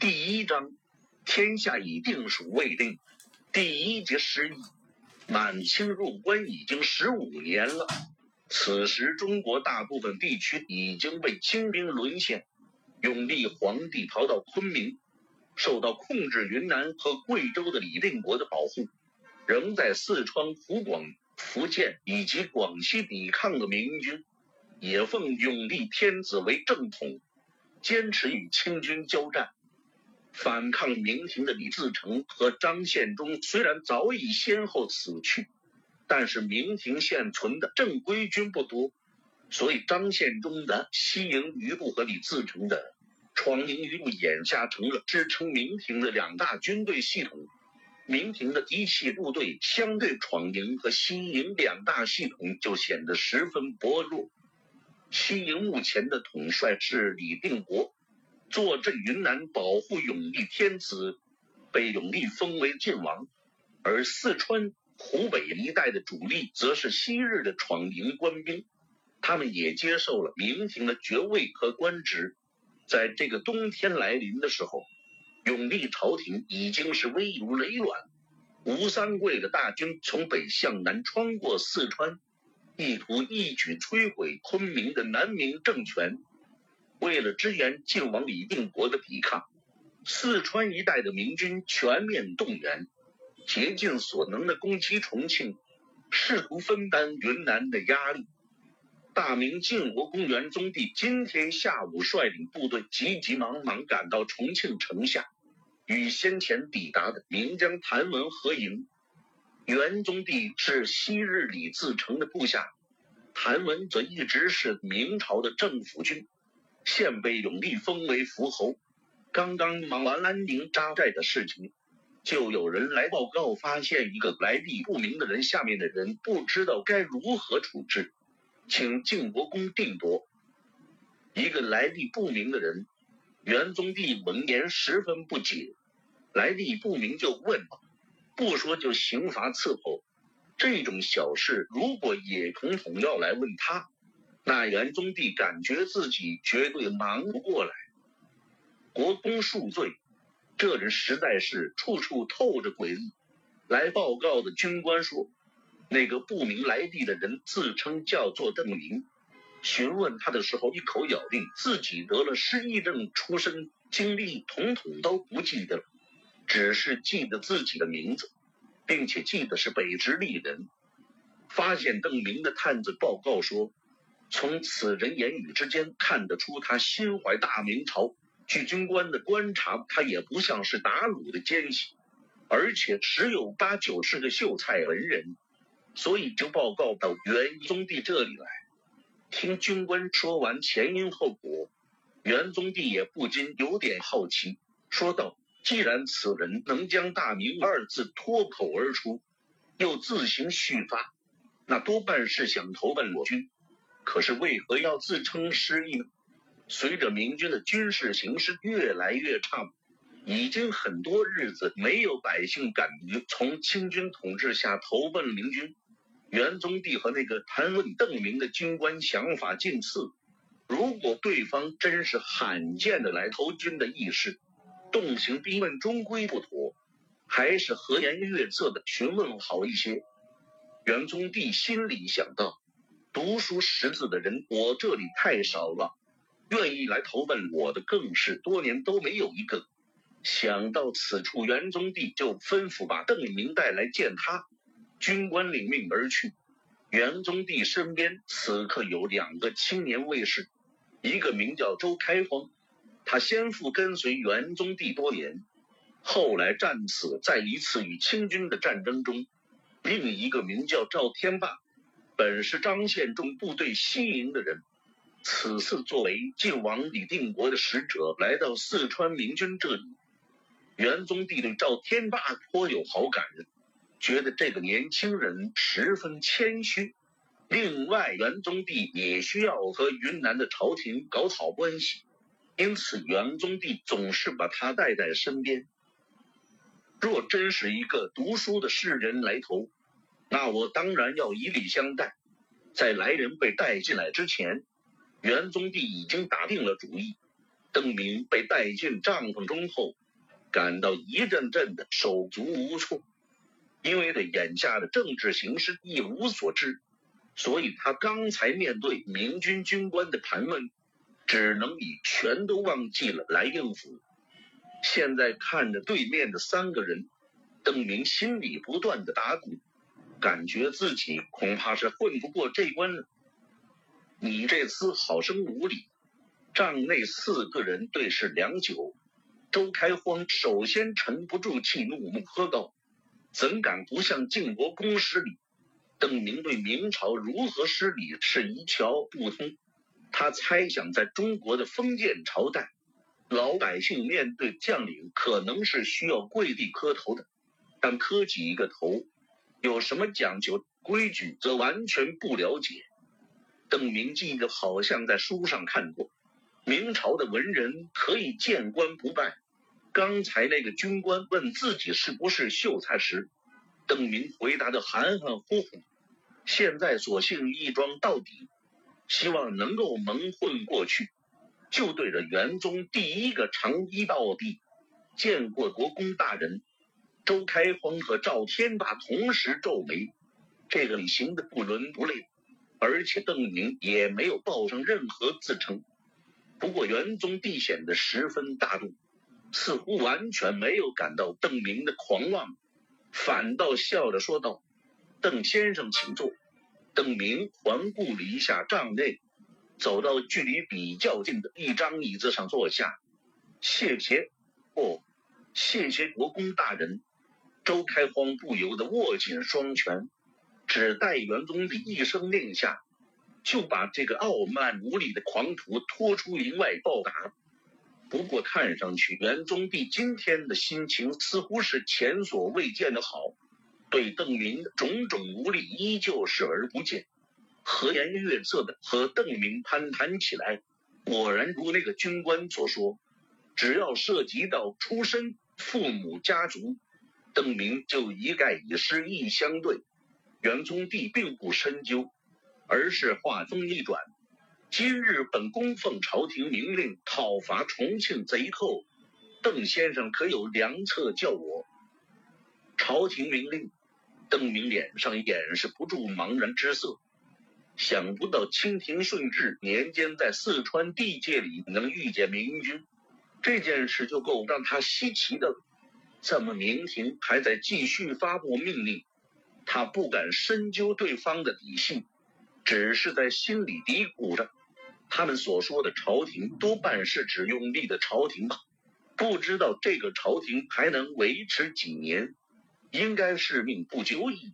第一章，天下已定属未定。第一节失意。满清入关已经十五年了，此时中国大部分地区已经被清兵沦陷。永历皇帝逃到昆明，受到控制云南和贵州的李定国的保护，仍在四川、湖广、福建以及广西抵抗的明军，也奉永历天子为正统，坚持与清军交战。反抗明廷的李自成和张献忠虽然早已先后死去，但是明廷现存的正规军不多，所以张献忠的西营余部和李自成的闯营余部眼下成了支撑明廷的两大军队系统。明廷的嫡系部队相对闯营和西营两大系统就显得十分薄弱。西营目前的统帅是李定国。坐镇云南保护永历天子，被永历封为晋王，而四川、湖北一带的主力则是昔日的闯营官兵，他们也接受了明廷的爵位和官职。在这个冬天来临的时候，永历朝廷已经是危如累卵。吴三桂的大军从北向南穿过四川，意图一举摧毁昆明的南明政权。为了支援晋王李定国的抵抗，四川一带的明军全面动员，竭尽所能的攻击重庆，试图分担云南的压力。大明晋国公元宗帝今天下午率领部队急急忙忙赶到重庆城下，与先前抵达的明将谭文合营。元宗帝是昔日李自成的部下，谭文则一直是明朝的政府军。现被永历封为伏侯，刚刚忙完安宁扎寨的事情，就有人来报告，发现一个来历不明的人，下面的人不知道该如何处置，请晋国公定夺。一个来历不明的人，元宗帝闻言十分不解，来历不明就问吧，不说就刑罚伺候，这种小事如果也统统要来问他。那元宗帝感觉自己绝对忙不过来，国公恕罪，这人实在是处处透着诡异。来报告的军官说，那个不明来历的人自称叫做邓明，询问他的时候，一口咬定自己得了失忆症，出身经历统统都不记得了，只是记得自己的名字，并且记得是北直隶人。发现邓明的探子报告说。从此人言语之间看得出，他心怀大明朝。据军官的观察，他也不像是打虏的奸细，而且十有八九是个秀才文人，所以就报告到元宗帝这里来。听军官说完前因后果，元宗帝也不禁有点好奇，说道：“既然此人能将‘大明’二字脱口而出，又自行续发，那多半是想投奔我军。”可是为何要自称失意呢？随着明军的军事形势越来越差，已经很多日子没有百姓敢于从清军统治下投奔明军。元宗帝和那个谈问邓明的军官想法近似，如果对方真是罕见的来投军的义士，动刑逼问终归不妥，还是和颜悦色的询问好一些。元宗帝心里想到。读书识字的人，我这里太少了，愿意来投奔我的更是多年都没有一个。想到此处，元宗帝就吩咐把邓明带来见他。军官领命而去。元宗帝身边此刻有两个青年卫士，一个名叫周开荒，他先父跟随元宗帝多年，后来战死在一次与清军的战争中；另一个名叫赵天霸。本是张献忠部队西营的人，此次作为晋王李定国的使者来到四川明军这里，元宗帝对赵天霸颇有好感，觉得这个年轻人十分谦虚。另外，元宗帝也需要和云南的朝廷搞好关系，因此元宗帝总是把他带在身边。若真是一个读书的士人来投。那我当然要以礼相待。在来人被带进来之前，元宗帝已经打定了主意，邓明被带进帐篷中后，感到一阵阵的手足无措，因为对眼下的政治形势一无所知，所以他刚才面对明军军官的盘问，只能以全都忘记了来应付。现在看着对面的三个人，邓明心里不断的打鼓，感觉自己恐怕是混不过这关了。你这厮好生无礼！帐内四个人对视良久，周开荒首先沉不住气，怒目喝道：“怎敢不向晋国公失礼？”邓明对明朝如何失礼是一窍不通。他猜想，在中国的封建朝代，老百姓面对将领可能是需要跪地磕头的，但磕几个头有什么讲究规矩，则完全不了解。邓明记得好像在书上看过。明朝的文人可以见官不拜。刚才那个军官问自己是不是秀才时，邓明回答的含含糊糊。现在索性一桩到底，希望能够蒙混过去，就对着元宗第一个长揖道地，见过国公大人。周开荒和赵天霸同时皱眉，这个礼行的不伦不类，而且邓明也没有报上任何自称。不过元宗帝显得十分大度，似乎完全没有感到邓明的狂妄，反倒笑着说道：“邓先生，请坐。”邓明环顾了一下帐内，走到距离比较近的一张椅子上坐下。谢谢，哦，谢谢国公大人。周开荒不由得握紧双拳，只待元宗帝一声令下。就把这个傲慢无礼的狂徒拖出营外暴打。不过看上去元宗帝今天的心情似乎是前所未见的好，对邓明种种无礼依旧视而不见，和颜悦色的和邓明攀谈起来。果然如那个军官所说，只要涉及到出身、父母、家族，邓明就一概以失意相对。元宗帝并不深究。而是话锋一转，今日本宫奉朝廷明令讨伐重庆贼寇，邓先生可有良策教我？朝廷明令，邓明脸上掩饰不住茫然之色。想不到清廷顺治年间在四川地界里能遇见明军，这件事就够让他稀奇的了。怎么明廷还在继续发布命令？他不敢深究对方的底细。只是在心里嘀咕着，他们所说的朝廷多半是指用力的朝廷吧？不知道这个朝廷还能维持几年？应该是命不久矣。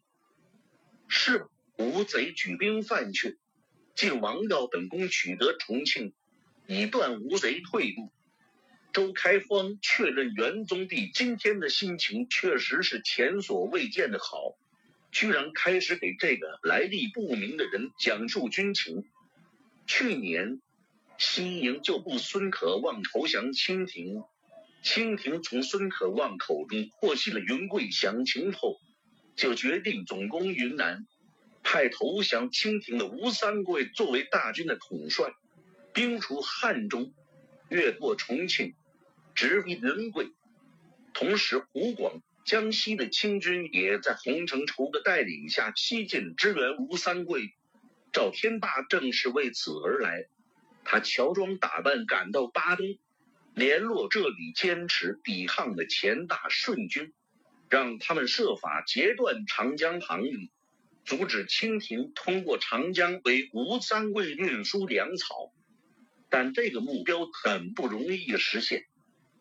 是吴贼举兵犯阙，晋王要本宫取得重庆，以断吴贼退路。周开荒确认元宗帝今天的心情确实是前所未见的好。居然开始给这个来历不明的人讲述军情。去年，西营旧部孙可望投降清廷，清廷从孙可望口中获悉了云贵详情后，就决定总攻云南，派投降清廷的吴三桂作为大军的统帅，兵出汉中，越过重庆，直逼云贵。同时，湖广。江西的清军也在洪承畴的带领下西进支援吴三桂，赵天霸正是为此而来。他乔装打扮赶到巴东，联络这里坚持抵抗的钱大顺军，让他们设法截断长江航运，阻止清廷通过长江为吴三桂运输粮草。但这个目标很不容易实现。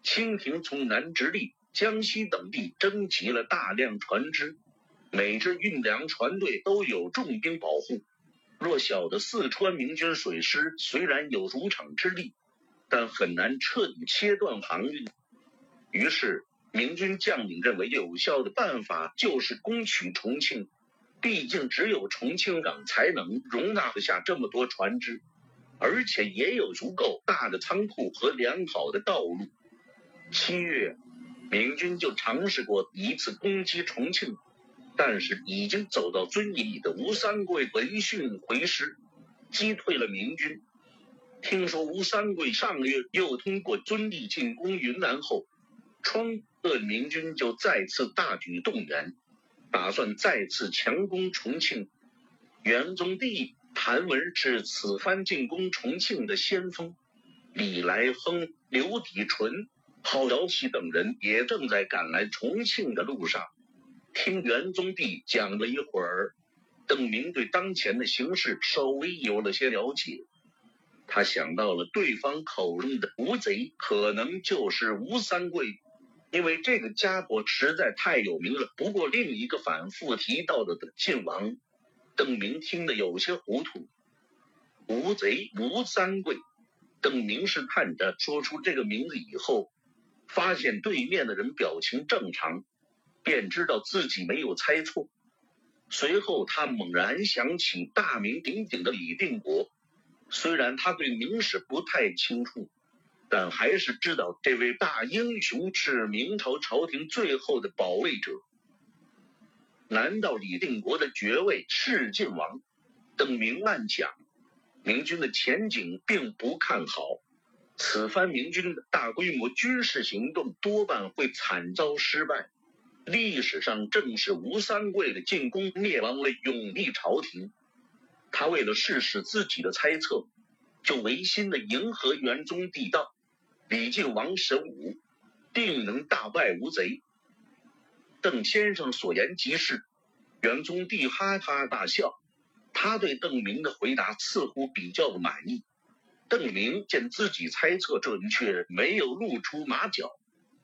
清廷从南直隶。江西等地征集了大量船只，每支运粮船队都有重兵保护。弱小的四川明军水师虽然有主场之力，但很难彻底切断航运。于是，明军将领认为有效的办法就是攻取重庆，毕竟只有重庆港才能容纳得下这么多船只，而且也有足够大的仓库和良好的道路。七月。明军就尝试过一次攻击重庆，但是已经走到遵义的吴三桂闻讯回师，击退了明军。听说吴三桂上个月又通过遵义进攻云南后，川鄂明军就再次大举动员，打算再次强攻重庆。元宗帝谭文是此番进攻重庆的先锋，李来亨、刘体纯、郝瑶琪等人也正在赶来重庆的路上。听元宗帝讲了一会儿，邓明对当前的形势稍微有了些了解。他想到了对方口中的吴贼，可能就是吴三桂，因为这个家伙实在太有名了。不过另一个反复提到的晋王。邓明听得有些糊涂，吴贼吴三桂。邓明是看着说出这个名字以后，发现对面的人表情正常，便知道自己没有猜错。随后他猛然想起大名鼎鼎的李定国，虽然他对明史不太清楚，但还是知道这位大英雄是明朝朝廷最后的保卫者。难道李定国的爵位是晋王？邓明暗想，明军的前景并不看好。此番明军的大规模军事行动多半会惨遭失败。历史上正是吴三桂的进攻灭亡了永历朝廷。他为了试试自己的猜测，就违心的迎合元宗帝道：“李靖王神武，定能大败吴贼。”邓先生所言极是，元宗帝哈哈大笑。他对邓明的回答似乎比较满意。邓明见自己猜测准确，没有露出马脚，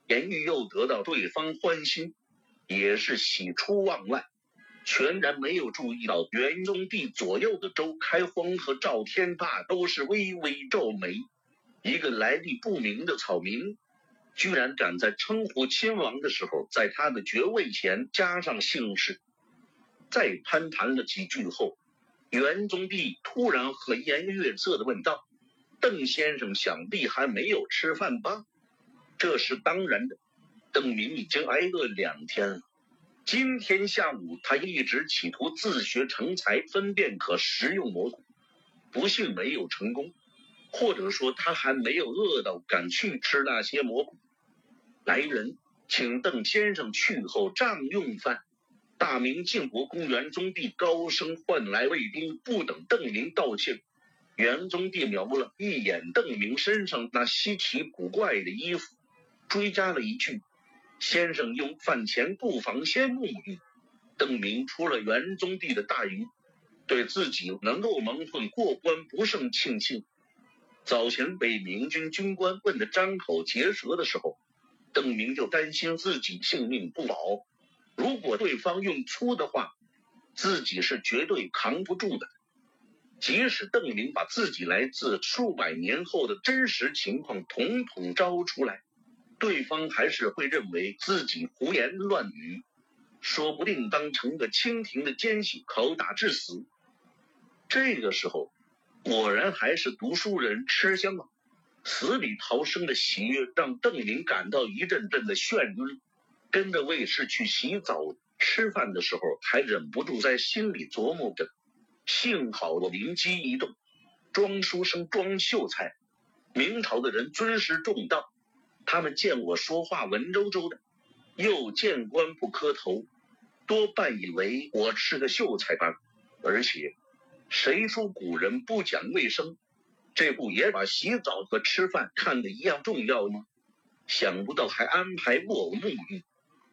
言语又得到对方欢心，也是喜出望外，全然没有注意到元宗帝左右的周开荒和赵天霸都是微微皱眉。一个来历不明的草民。居然敢在称呼亲王的时候，在他的爵位前加上姓氏。再攀谈了几句后，元宗帝突然和颜悦色的问道：“邓先生想必还没有吃饭吧？”这是当然的。邓明已经挨饿两天了。今天下午，他一直企图自学成才，分辨可食用蘑菇，不幸没有成功，或者说他还没有饿到敢去吃那些蘑菇。来人，请邓先生去后帐用饭。大明靖国公元宗帝高声唤来卫兵，不等邓明道歉，元宗帝瞄了一眼邓明身上那稀奇古怪的衣服，追加了一句：“先生用饭前不妨先沐浴。”邓明出了元宗帝的大营，对自己能够蒙混过关不胜庆幸。早前被明军军官问得张口结舌的时候。邓明就担心自己性命不保，如果对方用粗的话，自己是绝对扛不住的。即使邓明把自己来自数百年后的真实情况统统招出来，对方还是会认为自己胡言乱语，说不定当成个清廷的奸细拷打致死。这个时候，果然还是读书人吃香啊！死里逃生的喜悦让邓林感到一阵阵的眩晕，跟着卫士去洗澡、吃饭的时候，还忍不住在心里琢磨着：幸好我灵机一动，庄书生、庄秀才，明朝的人尊师重道，他们见我说话文绉绉的，又见官不磕头，多半以为我是个秀才吧。而且，谁说古人不讲卫生？这不也把洗澡和吃饭看得一样重要吗？想不到还安排木偶沐浴。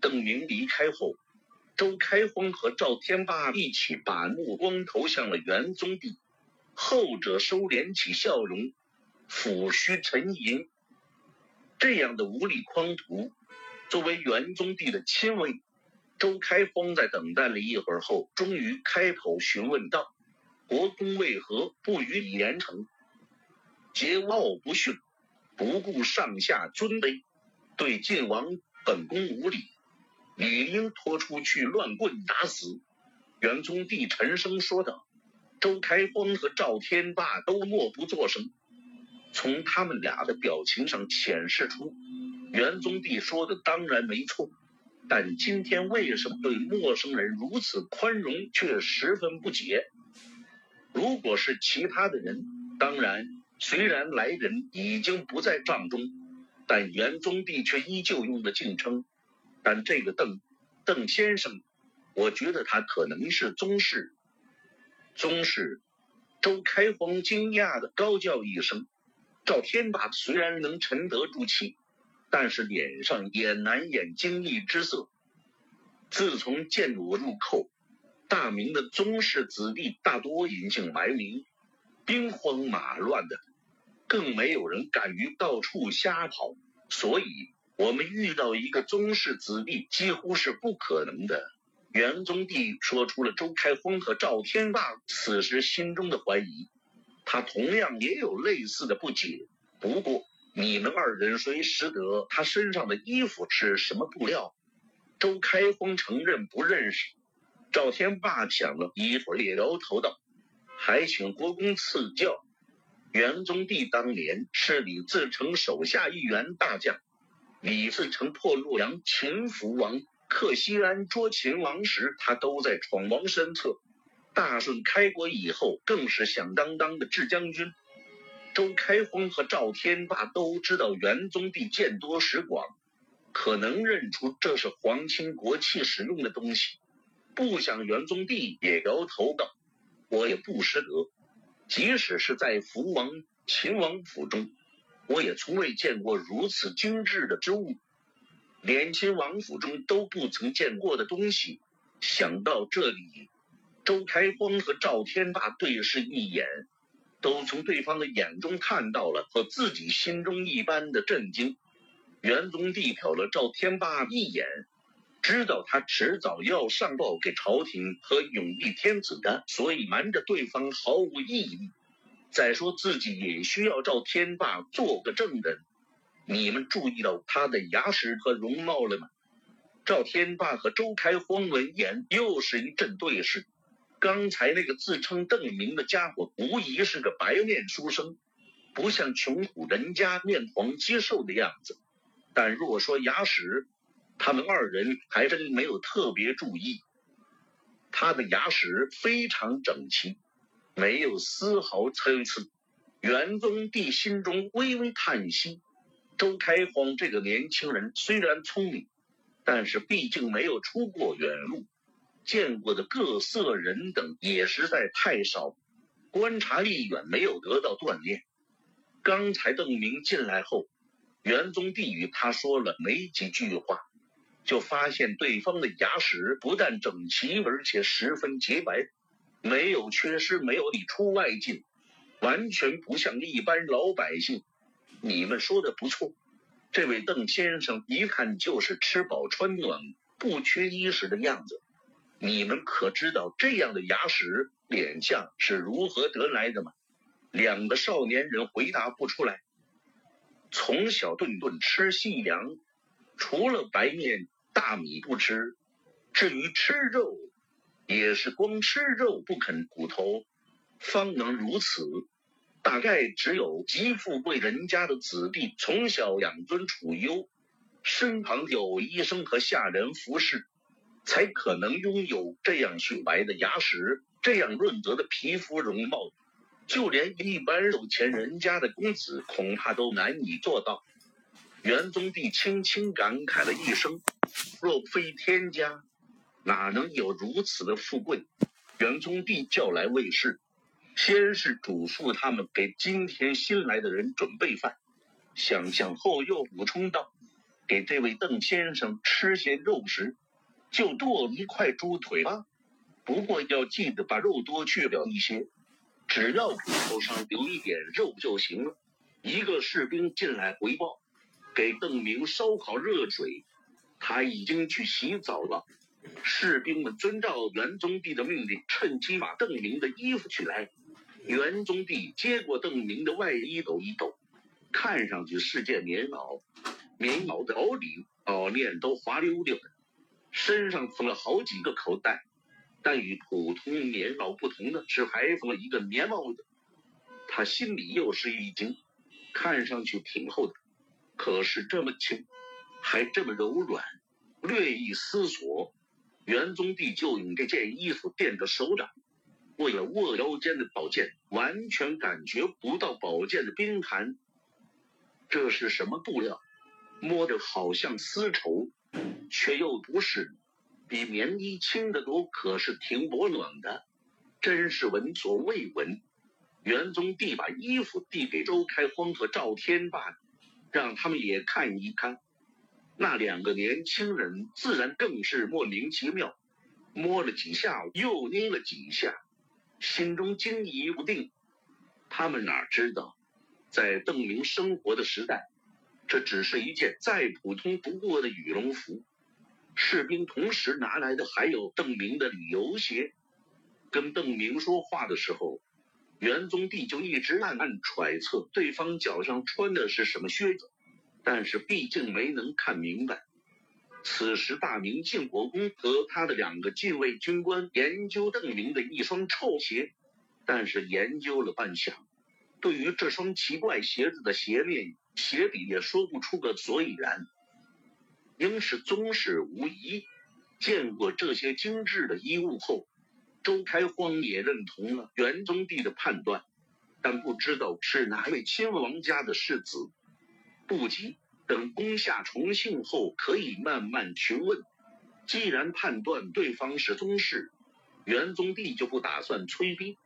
邓明离开后，周开荒和赵天霸一起把目光投向了元宗帝，后者收敛起笑容，抚须沉吟。这样的无力匡图，作为元宗帝的亲卫，周开荒在等待了一会儿后，终于开口询问道：“国公为何不予以严惩？”桀骜不驯，不顾上下尊卑，对晋王本宫无礼，理应拖出去乱棍打死。元宗帝沉声说道。周开荒和赵天霸都默不作声，从他们俩的表情上显示出，元宗帝说的当然没错，但今天为什么对陌生人如此宽容，却十分不解。如果是其他的人，当然。虽然来人已经不在帐中，但元宗帝却依旧用的敬称。但这个邓邓先生，我觉得他可能是宗室。宗室。周开荒惊讶的高叫一声。赵天霸虽然能沉得住气，但是脸上也难掩惊异之色。自从建鲁入寇，大明的宗室子弟大多隐姓埋名，兵荒马乱的，更没有人敢于到处瞎跑。所以，我们遇到一个宗室子弟几乎是不可能的。元宗帝说出了周开封和赵天霸此时心中的怀疑。他同样也有类似的不解。不过，你们二人谁识得他身上的衣服是什么布料？周开封承认不认识。赵天霸想了一会儿，也摇头道：“还请国公赐教。”元宗帝当年是李自成手下一员大将。李自成破洛阳，擒福王，克西安，捉秦王时，他都在闯王身侧。大顺开国以后，更是响当当的智将军。周开荒和赵天霸都知道元宗帝见多识广，可能认出这是皇亲国戚使用的东西。不想元宗帝也摇头道：“我也不识得，即使是在福王、秦王府中，我也从未见过如此精致的织物，连亲王府中都不曾见过的东西。”想到这里。周开荒和赵天霸对视一眼，都从对方的眼中看到了和自己心中一般的震惊。元宗帝瞟了赵天霸一眼，知道他迟早要上报给朝廷和永历天子的，所以瞒着对方毫无意义。再说自己也需要赵天霸做个证人。你们注意到他的牙齿和容貌了吗？赵天霸和周开荒闻言又是一阵对视。刚才那个自称邓明的家伙，无疑是个白面书生，不像穷苦人家面黄肌瘦的样子。但若说牙齿，他们二人还真没有特别注意。他的牙齿非常整齐，没有丝毫参差。元宗帝心中微微叹息：周开荒这个年轻人虽然聪明，但是毕竟没有出过远路。见过的各色人等也实在太少，观察力远没有得到锻炼。刚才邓明进来后，元宗帝与他说了没几句话，就发现对方的牙齿不但整齐，而且十分洁白，没有缺失，没有里出外进，完全不像一般老百姓。你们说的不错，这位邓先生一看就是吃饱穿暖，不缺衣食的样子。你们可知道这样的牙齿脸相是如何得来的吗？两个少年人回答不出来。从小顿顿吃细粮，除了白面大米不吃，至于吃肉，也是光吃肉不肯骨头，方能如此。大概只有极富贵人家的子弟，从小养尊处优，身旁有医生和下人服侍。才可能拥有这样雪白的牙齿，这样润泽的皮肤容貌，就连一般有钱人家的公子恐怕都难以做到。元宗帝轻轻感慨了一声：“若非天家，哪能有如此的富贵？”元宗帝叫来卫士，先是嘱咐他们给今天新来的人准备饭，想想后又补充道：“给这位邓先生吃些肉食。”就剁一块猪腿吧，不过要记得把肉多去掉一些，只要骨头上留一点肉就行了。一个士兵进来回报，给邓明烧好热水，他已经去洗澡了。士兵们遵照元宗帝的命令，趁机把邓明的衣服取来。元宗帝接过邓明的外衣抖一抖，看上去是件棉袄，棉袄的袄里袄链都滑溜溜的。身上缝了好几个口袋，但与普通棉袄不同的是，还缝了一个棉帽子。他心里又是一惊，看上去挺厚的，可是这么轻，还这么柔软。略一思索，元宗帝就用这件衣服垫着手掌，握了握腰间的宝剑，完全感觉不到宝剑的冰寒。这是什么布料？摸着好像丝绸，却又不是，比棉衣轻得多，可是挺保暖的，真是闻所未闻。元宗帝把衣服递给周开荒和赵天霸，让他们也看一看。那两个年轻人自然更是莫名其妙，摸了几下又捏了几下，心中惊疑不定。他们哪知道，在邓明生活的时代。这只是一件再普通不过的羽绒服，士兵同时拿来的还有邓明的旅游鞋。跟邓明说话的时候，元宗帝就一直暗暗揣测对方脚上穿的是什么靴子，但是毕竟没能看明白。此时，大明靖国公和他的两个禁卫军官研究邓明的一双臭鞋，但是研究了半晌，对于这双奇怪鞋子的鞋面。鞋底也说不出个所以然，应是宗室无疑。见过这些精致的衣物后，周开荒也认同了元宗帝的判断，但不知道是哪位亲王家的世子。不急，等攻下重庆后可以慢慢询问。既然判断对方是宗室，元宗帝就不打算催逼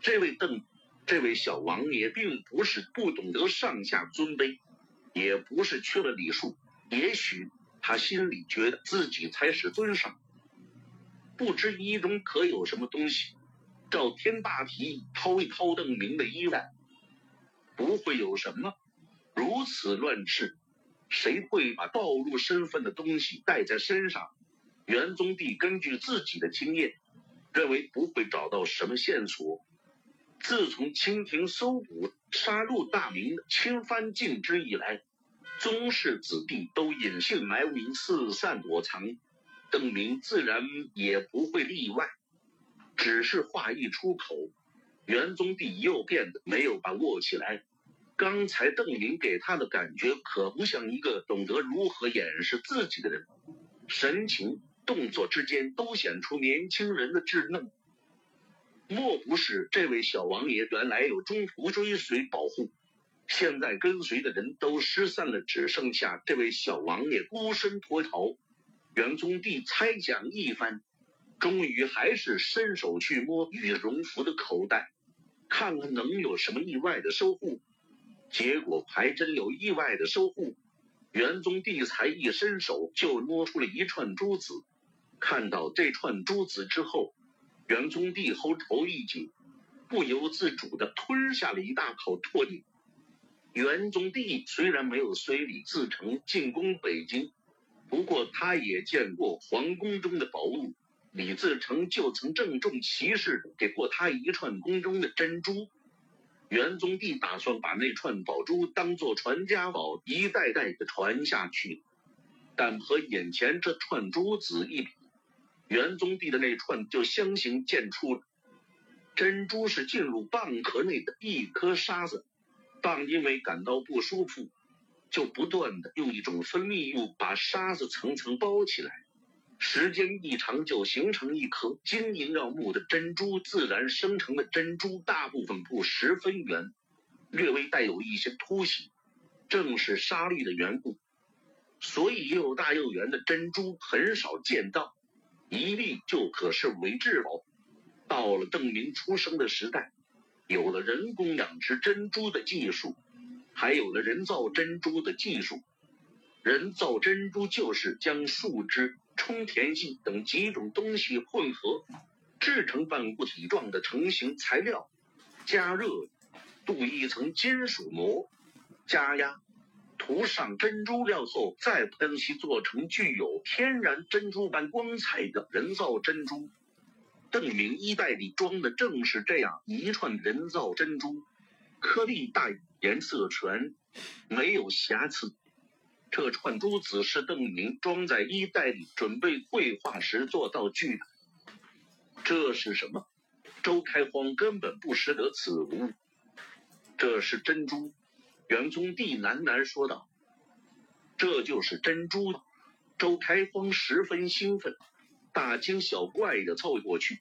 这位邓。这位小王爷并不是不懂得上下尊卑，也不是缺了礼数，也许他心里觉得自己才是尊上。不知衣中可有什么东西？赵天霸提议掏一掏邓明的衣袋，不会有什么。如此乱世，谁会把暴露身份的东西带在身上？元宗帝根据自己的经验，认为不会找到什么线索。自从清廷搜捕、杀戮大明的亲藩禁之以来，宗室子弟都隐姓埋名、四散躲藏，邓明自然也不会例外。只是话一出口，元宗帝又变得没有把握起来。刚才邓明给他的感觉可不像一个懂得如何掩饰自己的人，神情、动作之间都显出年轻人的稚嫩。莫不是这位小王爷原来有中途追随保护，现在跟随的人都失散了，只剩下这位小王爷孤身脱逃？元宗帝猜想一番，终于还是伸手去摸羽绒服的口袋，看看能有什么意外的收获。结果还真有意外的收获，元宗帝才一伸手就摸出了一串珠子。看到这串珠子之后。元宗帝喉头一紧，不由自主地吞下了一大口唾液。元宗帝虽然没有随李自成进攻北京，不过他也见过皇宫中的宝物。李自成就曾郑重其事给过他一串宫中的珍珠。元宗帝打算把那串宝珠当做传家宝，一代代的传下去。但和眼前这串珠子一比，元宗帝的那串就相形见绌，珍珠是进入蚌壳内的一颗沙子，蚌因为感到不舒服，就不断的用一种分泌物把沙子层层包起来，时间一长就形成一颗晶莹耀目的珍珠。自然生成的珍珠大部分不十分圆，略微带有一些凸起，正是沙粒的缘故，所以又大又圆的珍珠很少见到。一粒就可视为至宝。到了邓明出生的时代，有了人工养殖珍珠的技术，还有了人造珍珠的技术。人造珍珠就是将树脂、充填剂等几种东西混合，制成半固体状的成型材料，加热，镀一层金属膜，加压。涂上珍珠料后，再喷漆做成具有天然珍珠般光彩的人造珍珠。邓明衣袋里装的正是这样一串人造珍珠，颗粒大，颜色全，没有瑕疵。这串珠子是邓明装在衣袋里，准备绘画时做道具的。这是什么？周开荒根本不识得此物。这是珍珠。元宗帝喃喃说道：“这就是珍珠。”周开荒十分兴奋，大惊小怪的凑过去，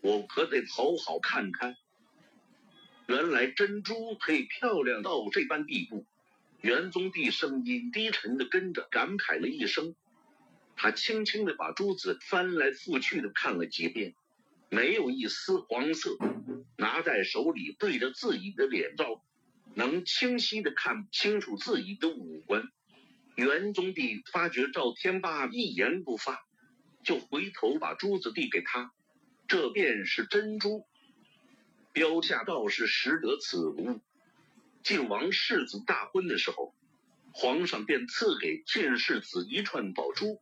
我可得好好看看。原来珍珠可以漂亮到这般地步。元宗帝声音低沉的跟着感慨了一声，他轻轻的把珠子翻来覆去的看了几遍，没有一丝黄色，拿在手里对着自己的脸照，能清晰的看清楚自己的五官。元宗帝发觉赵天霸一言不发，就回头把珠子递给他，这便是珍珠。标下道士识得此物。晋王世子大婚的时候，皇上便赐给晋世子一串宝珠，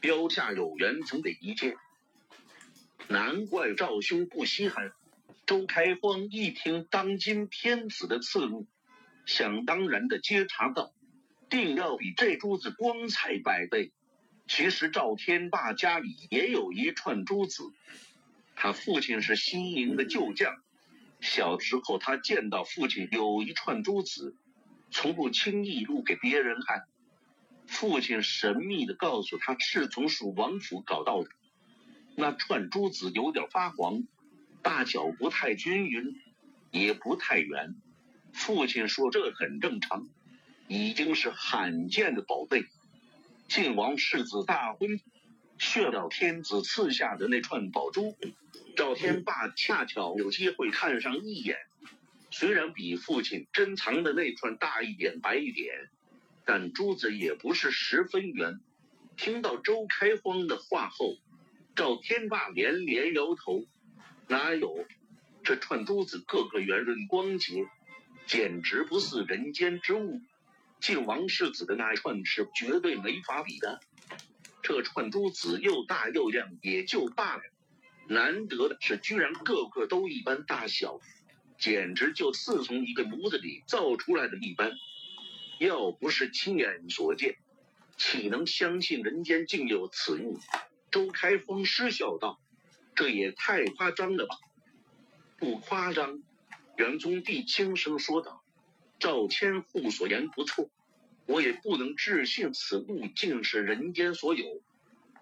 标下有元曾的一件。难怪赵兄不稀罕。周开荒一听当今天子的赐物，想当然的接茬道：“定要比这珠子光彩百倍。”其实赵天霸家里也有一串珠子，他父亲是西营的旧将。小时候，他见到父亲有一串珠子，从不轻易露给别人看。父亲神秘的告诉他，是从蜀王府搞到的。那串珠子有点发黄，大小不太均匀，也不太圆。父亲说这很正常，已经是罕见的宝贝。晋王世子大婚，炫耀天子赐下的那串宝珠。赵天霸恰巧有机会看上一眼，虽然比父亲珍藏的那串大一点、白一点，但珠子也不是十分圆。听到周开荒的话后，赵天霸连连摇头：“哪有？这串珠子个个圆润光洁，简直不似人间之物。晋王世子的那一串是绝对没法比的。这串珠子又大又亮，也就罢了。”难得的是，居然个个都一般大小，简直就似从一个模子里造出来的一般。要不是亲眼所见，岂能相信人间竟有此物？周开封失笑道：“这也太夸张了吧？”不夸张，元宗帝轻声说道：“赵千户所言不错，我也不能置信此物竟是人间所有。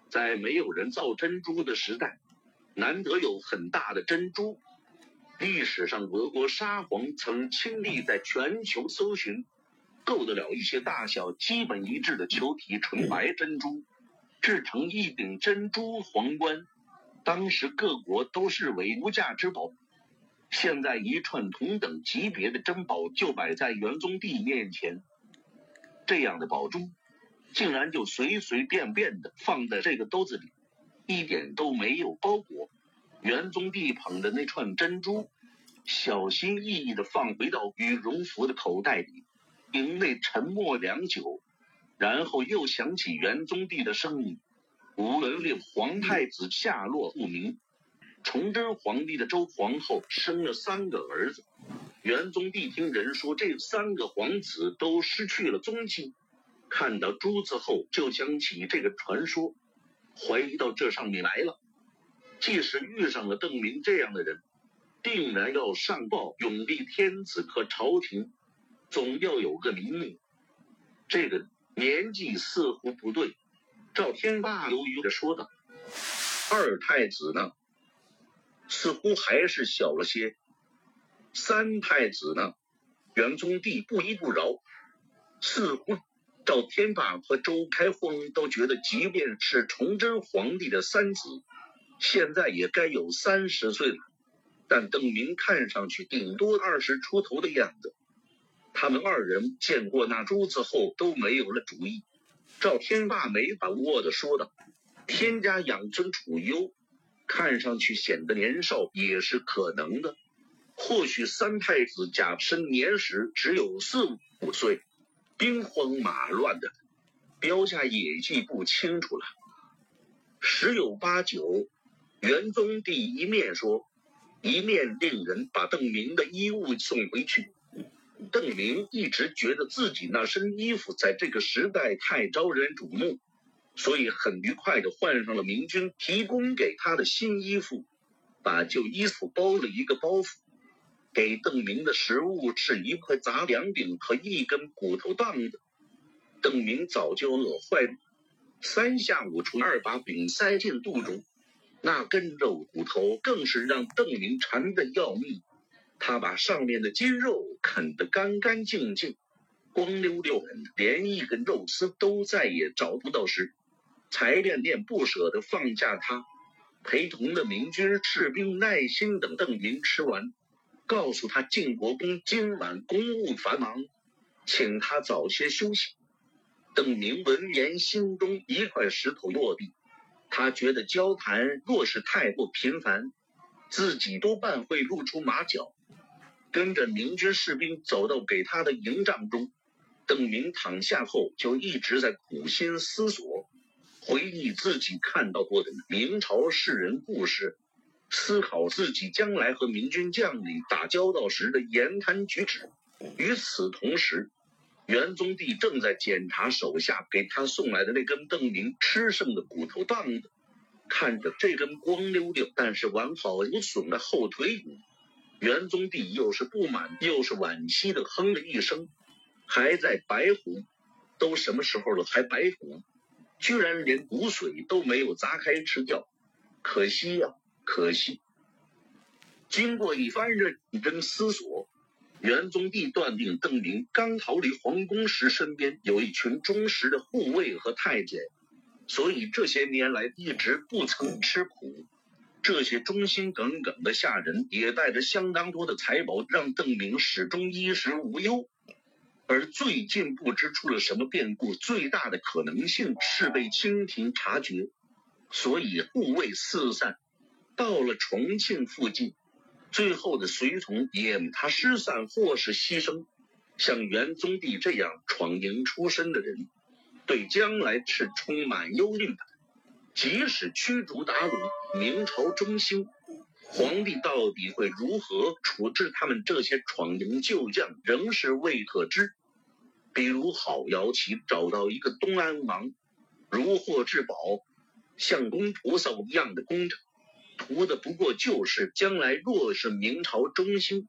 在没有人造珍珠的时代。”难得有很大的珍珠。历史上，俄国沙皇曾亲历在全球搜寻，够得了一些大小基本一致的球体纯白珍珠，制成一顶珍珠皇冠。当时各国都视为无价之宝。现在一串同等级别的珍宝就摆在元宗帝面前，这样的宝珠竟然就随随便便的放在这个兜子里。一点都没有包裹，元宗帝捧着那串珍珠，小心翼翼的放回到羽绒服的口袋里。营内沉默良久，然后又响起元宗帝的声音：“无闻令皇太子下落不明。崇祯皇帝的周皇后生了三个儿子，元宗帝听人说这三个皇子都失去了踪迹，看到珠子后就想起这个传说。”怀疑到这上面来了，即使遇上了邓明这样的人，定然要上报永历天子和朝廷，总要有个名目。这个年纪似乎不对，赵天霸犹豫着说道：“二太子呢？似乎还是小了些。三太子呢？元宗帝不依不饶，似乎。”赵天霸和周开荒都觉得，即便是崇祯皇帝的三子，现在也该有三十岁了。但邓明看上去顶多二十出头的样子。他们二人见过那珠子后，都没有了主意。赵天霸没把握的说道：“天家养尊处优，看上去显得年少也是可能的。或许三太子甲申年时只有四五岁。”兵荒马乱的，标下也记不清楚了。十有八九，元宗帝一面说，一面令人把邓明的衣物送回去。邓明一直觉得自己那身衣服在这个时代太招人瞩目，所以很愉快的换上了明君提供给他的新衣服，把旧衣服包了一个包袱。给邓明的食物是一块杂粮饼和一根骨头棒子。邓明早就饿坏了，三下五除二把饼塞进肚中，那根肉骨头更是让邓明馋得要命。他把上面的筋肉啃得干干净净，光溜溜，连一根肉丝都再也找不到时，才恋恋不舍地放下他。陪同的明军士兵耐心等邓明吃完，告诉他晋国公今晚公务繁忙，请他早些休息。邓明闻言，心中一块石头落地。他觉得交谈若是太过频繁，自己多半会露出马脚。跟着明军士兵走到给他的营帐中，邓明躺下后就一直在苦心思索，回忆自己看到过的明朝士人故事，思考自己将来和明军将领打交道时的言谈举止。与此同时，元宗帝正在检查手下给他送来的那根邓明吃剩的骨头棒子，看着这根光溜溜但是完好无损的后腿骨。元宗帝又是不满又是惋惜的哼了一声，还在白虎，都什么时候了还白虎？居然连骨髓都没有砸开吃掉，可惜呀，可惜！经过一番认真思索，元宗帝断定邓明刚逃离皇宫时，身边有一群忠实的护卫和太监，所以这些年来一直不曾吃苦。这些忠心耿耿的下人也带着相当多的财宝，让邓明始终衣食无忧。而最近不知出了什么变故，最大的可能性是被清廷察觉，所以护卫四散。到了重庆附近，最后的随从也他失散或是牺牲。像元宗帝这样闯营出身的人，对将来是充满忧虑的。即使驱逐鞑虏，明朝中兴，皇帝到底会如何处置他们这些闯营旧将，仍是未可知。比如郝瑶琪找到一个东安王，如获至宝，像公菩萨一样的工程，图的不过就是将来若是明朝中兴，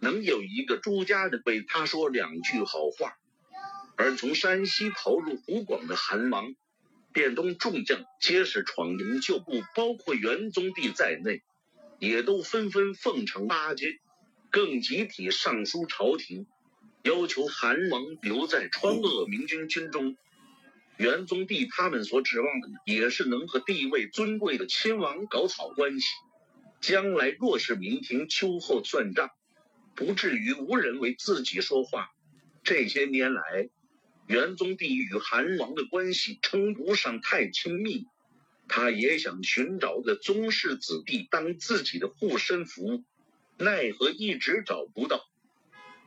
能有一个朱家的为他说两句好话。而从山西逃入湖广的韩王。汴东众将皆是闯营旧部，包括元宗帝在内，也都纷纷奉承巴结，更集体上书朝廷，要求韩王留在川鄂明军军中。元宗帝他们所指望的，也是能和地位尊贵的亲王搞好关系，将来若是明廷秋后算账，不至于无人为自己说话。这些年来。元宗帝与韩王的关系称不上太亲密，他也想寻找个宗室子弟当自己的护身符，奈何一直找不到。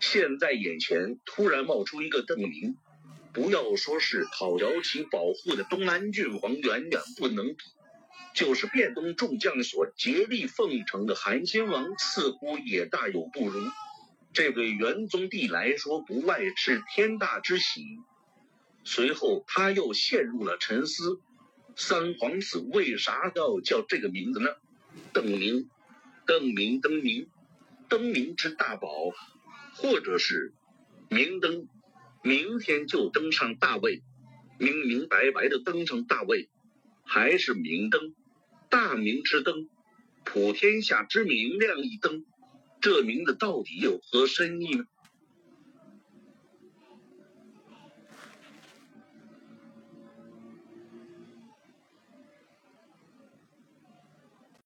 现在眼前突然冒出一个邓明，不要说是讨瑶琪保护的东安郡王，远远不能比；就是汴东众将所竭力奉承的韩先王，似乎也大有不如。这对元宗帝来说，不外是天大之喜。随后，他又陷入了沉思：三皇子为啥要叫这个名字呢？邓明，邓明，登明，登明之大宝，或者是明灯，明天就登上大位，明明白白的登上大位，还是明灯，大明之灯，普天下之明亮一灯，这名字到底有何深意呢？